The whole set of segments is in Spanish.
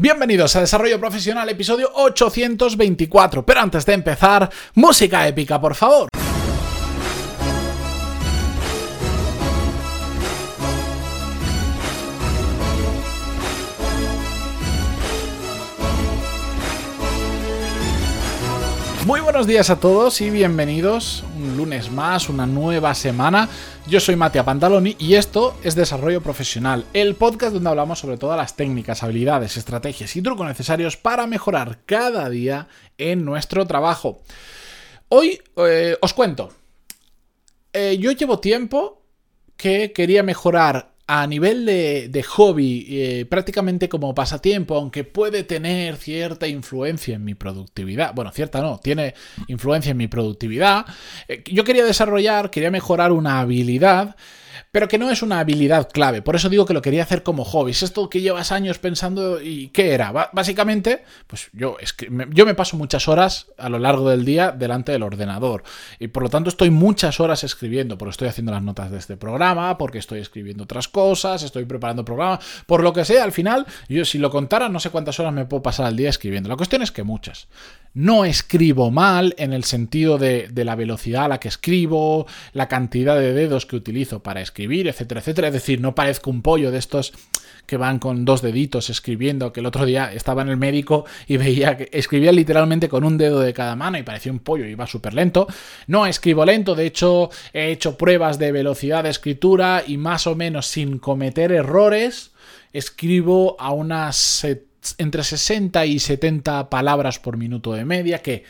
Bienvenidos a Desarrollo Profesional, episodio 824. Pero antes de empezar, música épica, por favor. Muy buenos días a todos y bienvenidos un lunes más, una nueva semana. Yo soy Matia Pantaloni y esto es Desarrollo Profesional, el podcast donde hablamos sobre todas las técnicas, habilidades, estrategias y trucos necesarios para mejorar cada día en nuestro trabajo. Hoy eh, os cuento, eh, yo llevo tiempo que quería mejorar a nivel de, hobby, eh, prácticamente como pasatiempo, aunque puede tener cierta influencia en mi productividad, bueno, cierta no, tiene influencia en mi productividad, eh, yo quería desarrollar, quería mejorar una habilidad pero que no es una habilidad clave. Por eso digo que lo quería hacer como hobby. Es esto que llevas años pensando y qué era. básicamente, pues yo, yo me paso muchas horas a lo largo del día delante del ordenador y por lo tanto estoy muchas horas escribiendo, porque estoy haciendo las notas de este programa, porque estoy escribiendo otras cosas, estoy preparando programas, por lo que sea, al final, yo si lo contara no sé cuántas horas me puedo pasar al día escribiendo. La cuestión es que muchas. No escribo mal en el sentido de, de la velocidad a la que escribo, la cantidad de dedos que utilizo para escribir etcétera, etcétera. Es decir, no parezco un pollo de estos que van con dos deditos escribiendo, que el otro día estaba en el médico y veía que escribía literalmente con un dedo de cada mano y parecía un pollo, iba súper lento. No escribo lento, de hecho he hecho pruebas de velocidad de escritura y más o menos sin cometer errores, escribo a unas entre 60 y 70 palabras por minuto de media, que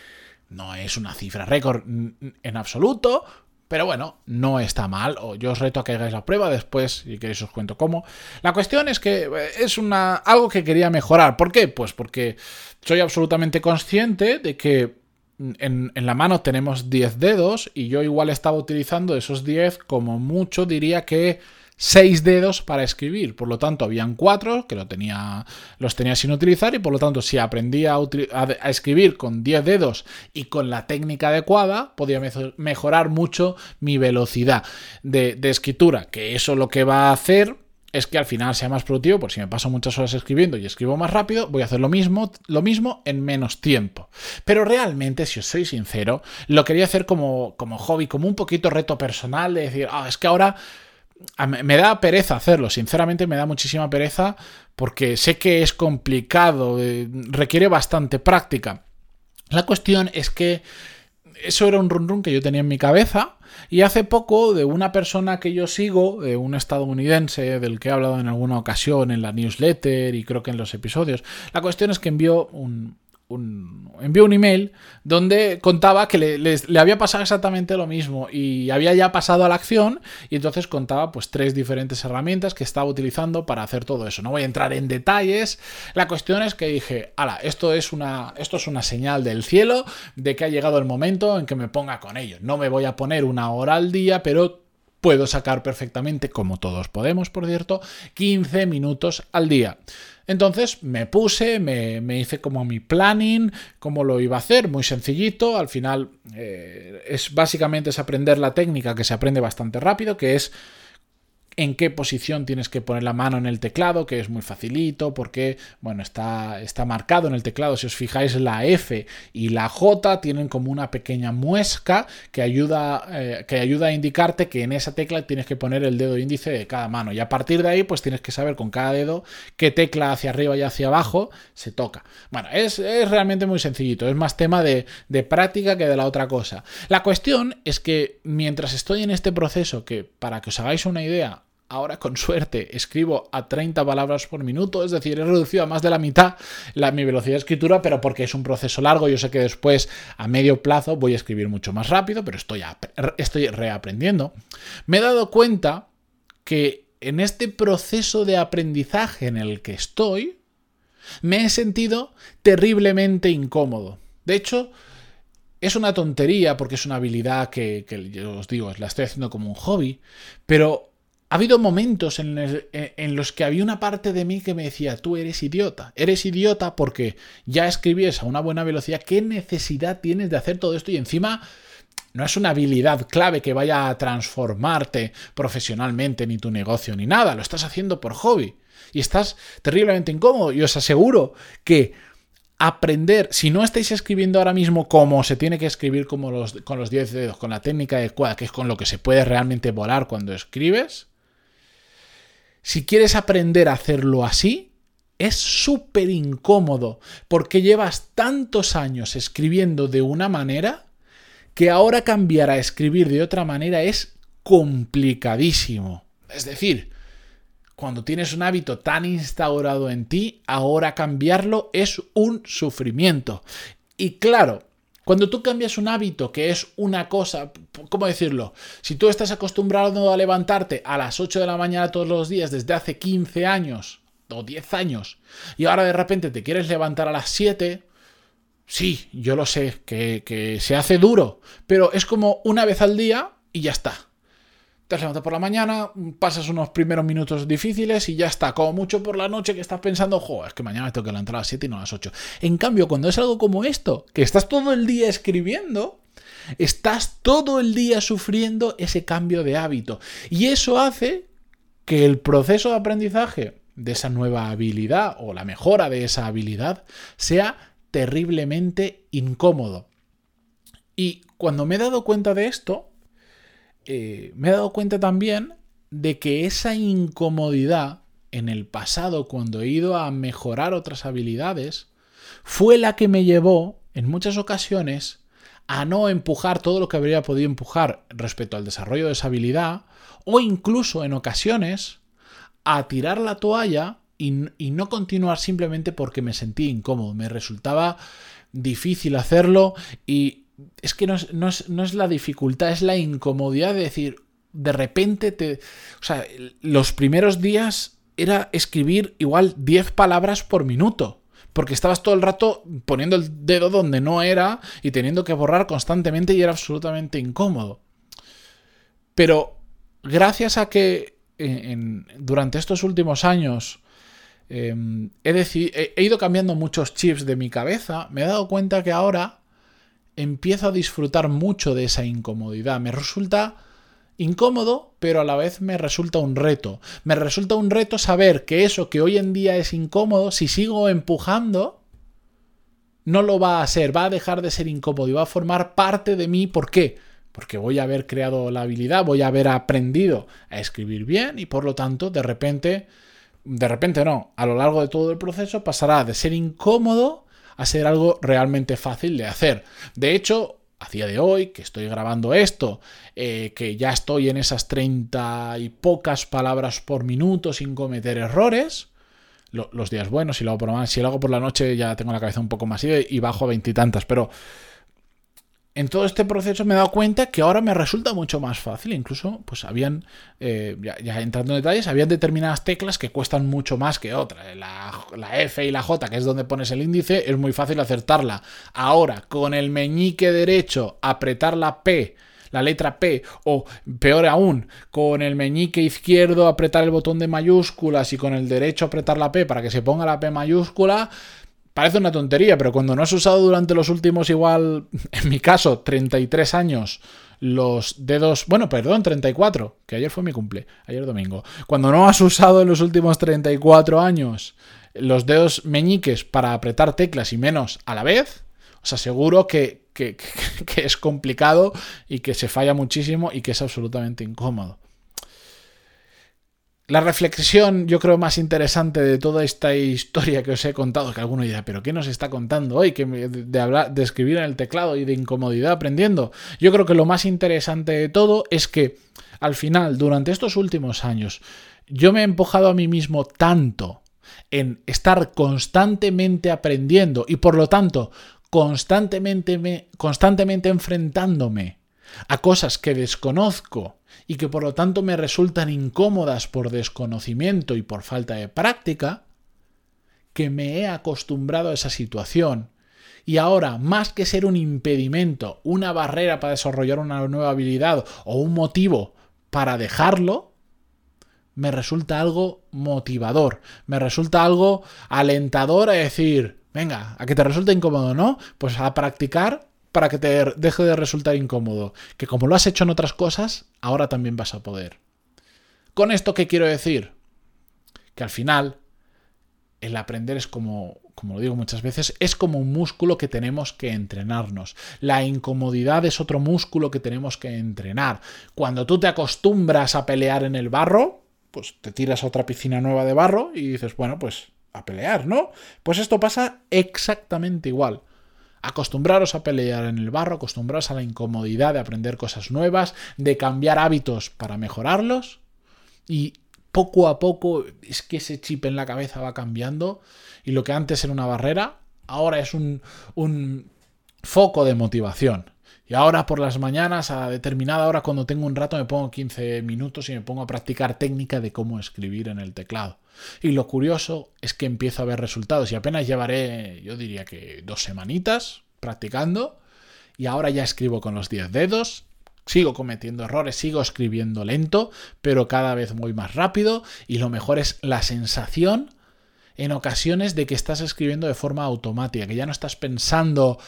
no es una cifra récord en absoluto, pero bueno, no está mal. O yo os reto a que hagáis la prueba después, si queréis os cuento cómo. La cuestión es que eh, es una, algo que quería mejorar. ¿Por qué? Pues porque soy absolutamente consciente de que en, en la mano tenemos 10 dedos y yo igual estaba utilizando esos 10 como mucho diría que seis dedos para escribir. Por lo tanto, habían cuatro que lo tenía, los tenía sin utilizar y por lo tanto, si aprendía a, escribir con 10 dedos y con la técnica adecuada, podía mejorar mucho mi velocidad de, escritura. Que eso lo que va a hacer es que al final sea más productivo, por si me paso muchas horas escribiendo y escribo más rápido, voy a hacer lo mismo, lo mismo en menos tiempo. Pero realmente, si os soy sincero, lo quería hacer como, como hobby, como un poquito reto personal, de decir, ah, es que ahora me da pereza hacerlo, sinceramente me da muchísima pereza porque sé que es complicado, eh, requiere bastante práctica. La cuestión es que eso era un run run que yo tenía en mi cabeza y hace poco de una persona que yo sigo, de un estadounidense del que he hablado en alguna ocasión en la newsletter y creo que en los episodios, la cuestión es que envió un, un, envió un email donde contaba que le, había pasado exactamente lo mismo y había ya pasado a la acción y entonces contaba pues tres diferentes herramientas que estaba utilizando para hacer todo eso. No voy a entrar en detalles. La cuestión es que dije, ala, esto es una, esto es una señal del cielo de que ha llegado el momento en que me ponga con ello. No me voy a poner una hora al día, pero puedo sacar perfectamente, como todos podemos, por cierto, 15 minutos al día. Entonces me puse, me, hice como mi planning, cómo lo iba a hacer, muy sencillito. Al final eh, es básicamente es aprender la técnica que se aprende bastante rápido, que es en qué posición tienes que poner la mano en el teclado, que es muy facilito, porque, bueno, está, está marcado en el teclado. Si os fijáis, la F y la J tienen como una pequeña muesca que ayuda, eh, que ayuda a indicarte que en esa tecla tienes que poner el dedo índice de cada mano. Y a partir de ahí, pues tienes que saber con cada dedo qué tecla hacia arriba y hacia abajo se toca. Bueno, es, realmente muy sencillito. Es más tema de, de práctica que de la otra cosa. La cuestión es que mientras estoy en este proceso, que para que os hagáis una idea, Ahora con suerte escribo a 30 palabras por minuto, es decir, he reducido a más de la mitad mi velocidad de escritura, pero porque es un proceso largo, yo sé que después a medio plazo voy a escribir mucho más rápido, pero estoy, estoy reaprendiendo. Me he dado cuenta que en este proceso de aprendizaje en el que estoy, me he sentido terriblemente incómodo. De hecho, es una tontería porque es una habilidad que, que yo os digo, la estoy haciendo como un hobby, pero ha habido momentos en, los que había una parte de mí que me decía, tú eres idiota, eres idiota porque ya escribías a una buena velocidad, ¿qué necesidad tienes de hacer todo esto? Y encima no es una habilidad clave que vaya a transformarte profesionalmente ni tu negocio ni nada, lo estás haciendo por hobby. y estás terriblemente incómodo. Y os aseguro que aprender, si no estáis escribiendo ahora mismo como se tiene que escribir con los 10 dedos, con la técnica adecuada, que es con lo que se puede realmente volar cuando escribes, si quieres aprender a hacerlo así, es súper incómodo, porque llevas tantos años escribiendo de una manera que ahora cambiar a escribir de otra manera es complicadísimo. Es decir, cuando tienes un hábito tan instaurado en ti, ahora cambiarlo es un sufrimiento. Y claro, cuando tú cambias un hábito que es una cosa, ¿cómo decirlo? Si tú estás acostumbrado a levantarte a las 8 de la mañana todos los días desde hace 15 años o 10 años y ahora de repente te quieres levantar a las 7, sí, yo lo sé, que, que se hace duro, pero es como una vez al día y ya está te has levantado por la mañana, pasas unos primeros minutos difíciles y ya está. Como mucho por la noche que estás pensando, jo, es que mañana tengo que levantar a las 7 y no a las 8. En cambio, cuando es algo como esto, que estás todo el día escribiendo, estás todo el día sufriendo ese cambio de hábito. Y eso hace que el proceso de aprendizaje de esa nueva habilidad o la mejora de esa habilidad sea terriblemente incómodo. Y cuando me he dado cuenta de esto, eh, me he dado cuenta también de que esa incomodidad en el pasado, cuando he ido a mejorar otras habilidades, fue la que me llevó, en muchas ocasiones, a no empujar todo lo que habría podido empujar respecto al desarrollo de esa habilidad, o incluso en ocasiones a tirar la toalla y, no continuar simplemente porque me sentí incómodo, me resultaba difícil hacerlo y es que no es, la dificultad, es la incomodidad de decir, de repente te... O sea, los primeros días era escribir igual 10 palabras por minuto. Porque estabas todo el rato poniendo el dedo donde no era y teniendo que borrar constantemente y era absolutamente incómodo. Pero gracias a que eh, durante estos últimos años em, he, he ido cambiando muchos chips de mi cabeza, me he dado cuenta que ahora empiezo a disfrutar mucho de esa incomodidad. Me resulta incómodo, pero a la vez me resulta un reto. Me resulta un reto saber que eso que hoy en día es incómodo, si sigo empujando, no lo va a ser, va a dejar de ser incómodo y va a formar parte de mí. ¿Por qué? Porque voy a haber creado la habilidad, voy a haber aprendido a escribir bien y por lo tanto, de repente, de repente no, a lo largo de todo el proceso pasará de ser incómodo a ser algo realmente fácil de hacer. De hecho, a día de hoy, que estoy grabando esto, eh, que ya estoy en esas 30 y pocas palabras por minuto sin cometer errores, los días buenos, si lo hago por si lo hago por la noche ya tengo la cabeza un poco más y, y bajo a veintitantas, pero en todo este proceso me he dado cuenta que ahora me resulta mucho más fácil. Incluso, pues habían, eh, ya, entrando en detalles, habían determinadas teclas que cuestan mucho más que otras. La, la, F y la J, que es donde pones el índice, es muy fácil acertarla. Ahora, con el meñique derecho, apretar la P, la letra P, o peor aún, con el meñique izquierdo apretar el botón de mayúsculas y con el derecho apretar la P para que se ponga la P mayúscula, Parece una tontería, pero cuando no has usado durante los últimos igual, en mi caso, 33 años, los dedos, bueno, perdón, 34, que ayer fue mi cumple, ayer domingo. Cuando no has usado en los últimos 34 años los dedos meñiques para apretar teclas y menos a la vez, os aseguro que, que es complicado y que se falla muchísimo y que es absolutamente incómodo. La reflexión, yo creo, más interesante de toda esta historia que os he contado, que alguno dirá, pero ¿qué nos está contando hoy? Que de, hablar, de escribir en el teclado y de incomodidad aprendiendo. Yo creo que lo más interesante de todo es que, al final, durante estos últimos años, yo me he empujado a mí mismo tanto en estar constantemente aprendiendo y, por lo tanto, constantemente, constantemente enfrentándome a cosas que desconozco y que por lo tanto me resultan incómodas por desconocimiento y por falta de práctica, que me he acostumbrado a esa situación y ahora, más que ser un impedimento, una barrera para desarrollar una nueva habilidad o un motivo para dejarlo, me resulta algo motivador, me resulta algo alentador a decir, venga, a que te resulta incómodo, ¿no? Pues a practicar para que te deje de resultar incómodo, que como lo has hecho en otras cosas, ahora también vas a poder. ¿Con esto qué quiero decir? que al final el aprender es como, como lo digo muchas veces, es como un músculo que tenemos que entrenarnos. La incomodidad es otro músculo que tenemos que entrenar. Cuando tú te acostumbras a pelear en el barro, pues te tiras a otra piscina nueva de barro y dices, bueno, pues a pelear, ¿no? Pues esto pasa exactamente igual. Acostumbraros a pelear en el barro, acostumbraros a la incomodidad de aprender cosas nuevas, de cambiar hábitos para mejorarlos y poco a poco es que ese chip en la cabeza va cambiando y lo que antes era una barrera, ahora es un, un foco de motivación. Y ahora por las mañanas, a determinada hora, cuando tengo un rato, me pongo 15 minutos y me pongo a practicar técnica de cómo escribir en el teclado. Y lo curioso es que empiezo a ver resultados y apenas llevaré, yo diría que dos semanitas practicando y ahora ya escribo con los 10 dedos. Sigo cometiendo errores, sigo escribiendo lento, pero cada vez voy más rápido y lo mejor es la sensación en ocasiones de que estás escribiendo de forma automática, que ya no estás pensando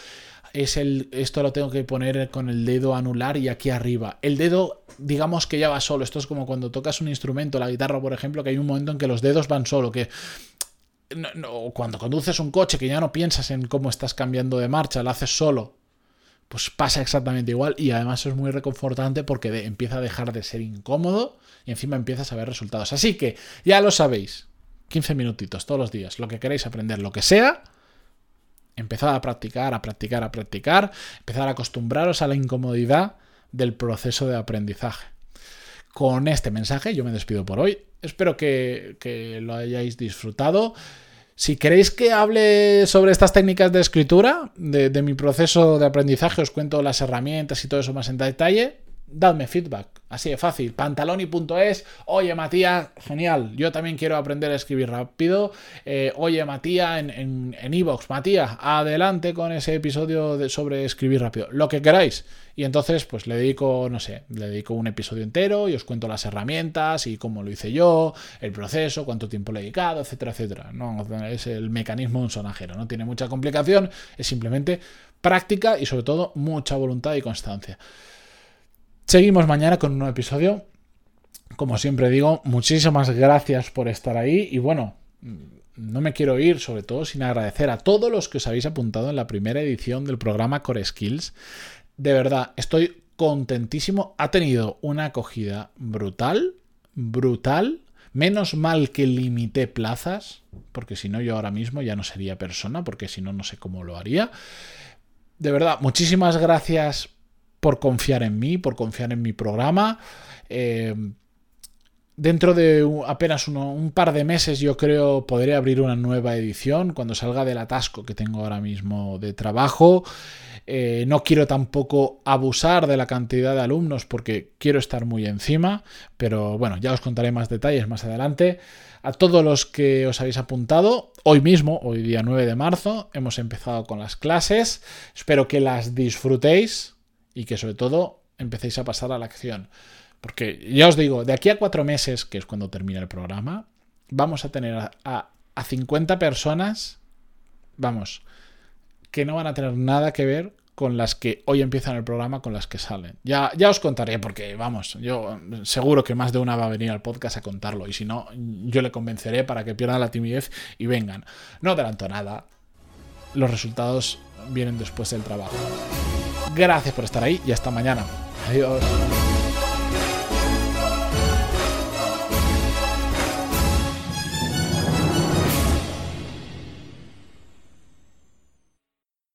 es el esto lo tengo que poner con el dedo anular y aquí arriba. El dedo digamos que ya va solo. Esto es como cuando tocas un instrumento, la guitarra por ejemplo, que hay un momento en que los dedos van solo, que cuando conduces un coche que ya no piensas en cómo estás cambiando de marcha, lo haces solo. Pues pasa exactamente igual y además es muy reconfortante porque empieza a dejar de ser incómodo y encima empiezas a ver resultados. Así que ya lo sabéis, 15 minutitos todos los días, lo que queréis aprender, lo que sea, empezad a practicar, a practicar, a practicar, empezar a acostumbraros a la incomodidad del proceso de aprendizaje. Con este mensaje yo me despido por hoy. Espero que, lo hayáis disfrutado. Si queréis que hable sobre estas técnicas de escritura, de, de mi proceso de aprendizaje, os cuento las herramientas y todo eso más en detalle, dadme feedback. Así de fácil. Pantaloni.es. Oye, Matías, genial. Yo también quiero aprender a escribir rápido. Eh, oye, Matías, en Evox. Matías, adelante con ese episodio de, sobre escribir rápido. Lo que queráis. Y entonces, pues le dedico, no sé, le dedico un episodio entero y os cuento las herramientas y cómo lo hice yo, el proceso, cuánto tiempo le he dedicado, etcétera, etcétera. No, es el mecanismo un sonajero. No tiene mucha complicación. Es simplemente práctica y sobre todo mucha voluntad y constancia. Seguimos mañana con un nuevo episodio. Como siempre digo, muchísimas gracias por estar ahí y bueno, no me quiero ir sobre todo sin agradecer a todos los que os habéis apuntado en la primera edición del programa Core Skills. De verdad, estoy contentísimo. Ha tenido una acogida brutal, brutal. Menos mal que limité plazas, porque si no yo ahora mismo ya no sería persona, porque si no no sé cómo lo haría. De verdad, muchísimas gracias por confiar en mí, por confiar en mi programa. Eh, dentro de apenas un par de meses yo creo podré abrir una nueva edición cuando salga del atasco que tengo ahora mismo de trabajo. Eh, no quiero tampoco abusar de la cantidad de alumnos porque quiero estar muy encima, pero bueno, ya os contaré más detalles más adelante. A todos los que os habéis apuntado, hoy mismo, hoy día 9 de marzo, hemos empezado con las clases. Espero que las disfrutéis y que sobre todo empecéis a pasar a la acción. Porque ya os digo, de aquí a cuatro meses, que es cuando termina el programa, vamos a tener a, a, 50 personas, vamos, que no van a tener nada que ver con las que hoy empiezan el programa, con las que salen. Ya, ya os contaré, porque vamos, yo seguro que más de una va a venir al podcast a contarlo, y si no, yo le convenceré para que pierdan la timidez y vengan. No adelanto nada, los resultados vienen después del trabajo. Gracias por estar ahí y hasta mañana. Adiós.